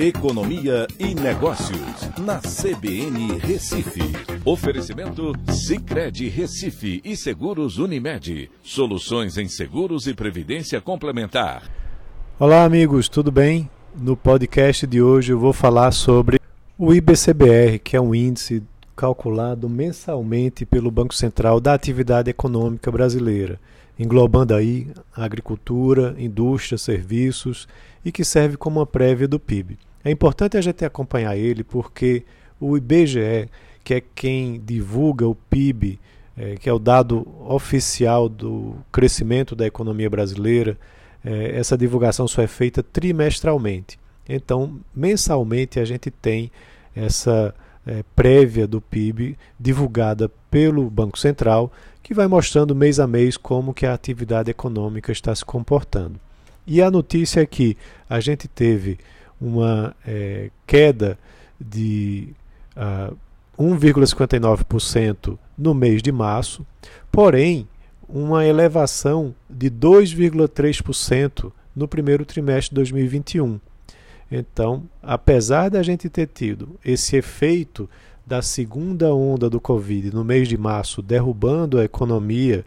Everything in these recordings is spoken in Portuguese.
Economia e Negócios, na CBN Recife. Oferecimento Cicred Recife e Seguros Unimed. Soluções em seguros e previdência complementar. Olá, amigos, tudo bem? No podcast de hoje eu vou falar sobre o IBCBR, que é um índice calculado mensalmente pelo Banco Central da atividade econômica brasileira, englobando aí agricultura, indústria, serviços e que serve como uma prévia do PIB. É importante a gente acompanhar ele porque o IBGE, que é quem divulga o PIB, é, que é o dado oficial do crescimento da economia brasileira, é, essa divulgação só é feita trimestralmente. Então, mensalmente, a gente tem essa é, prévia do PIB divulgada pelo Banco Central, que vai mostrando mês a mês como que a atividade econômica está se comportando. E a notícia é que a gente teve uma é, queda de uh, ah, 1,59% no mês de março, porém uma elevação de 2,3% no primeiro trimestre de 2021. Então, apesar da gente ter tido esse efeito da segunda onda do Covid no mês de março derrubando a economia,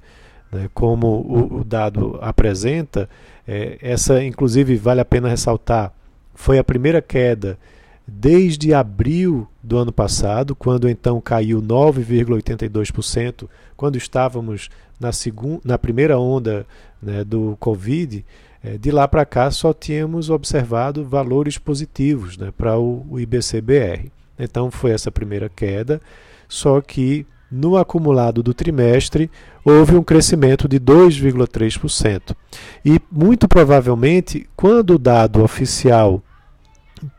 né, como o, o, dado apresenta, é, essa inclusive vale a pena ressaltar, foi a primeira queda desde abril do ano passado, quando então caiu 9,82%, quando estávamos na, segunda, na primeira onda né, do Covid, é, de lá para cá só tínhamos observado valores positivos né, para o, o IBCBR. Então foi essa primeira queda, só que no acumulado do trimestre houve um crescimento de 2,3%. E muito provavelmente, quando o dado oficial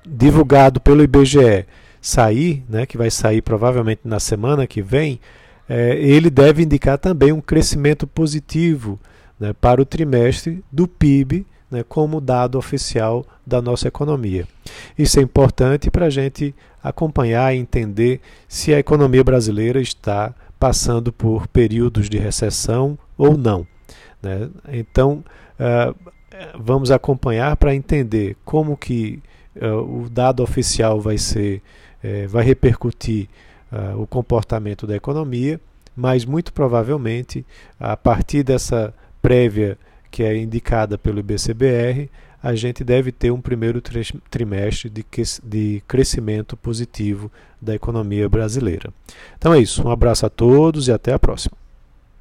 divulgado pelo IBGE sair, né, que vai sair provavelmente na semana que vem, é, ele deve indicar também um crescimento positivo né, para o trimestre do PIB né, como dado oficial da nossa economia. Isso é importante para a gente acompanhar e entender se a economia brasileira está passando por períodos de recessão ou não. Né? Então, uh, vamos acompanhar para entender como que uh, o dado oficial vai ser, uh, vai repercutir o comportamento da economia, mas muito provavelmente, a partir dessa prévia que é indicada pelo IBCBR, a gente deve ter um primeiro trimestre de, crescimento positivo da economia brasileira. Então é isso, um abraço a todos e até a próxima.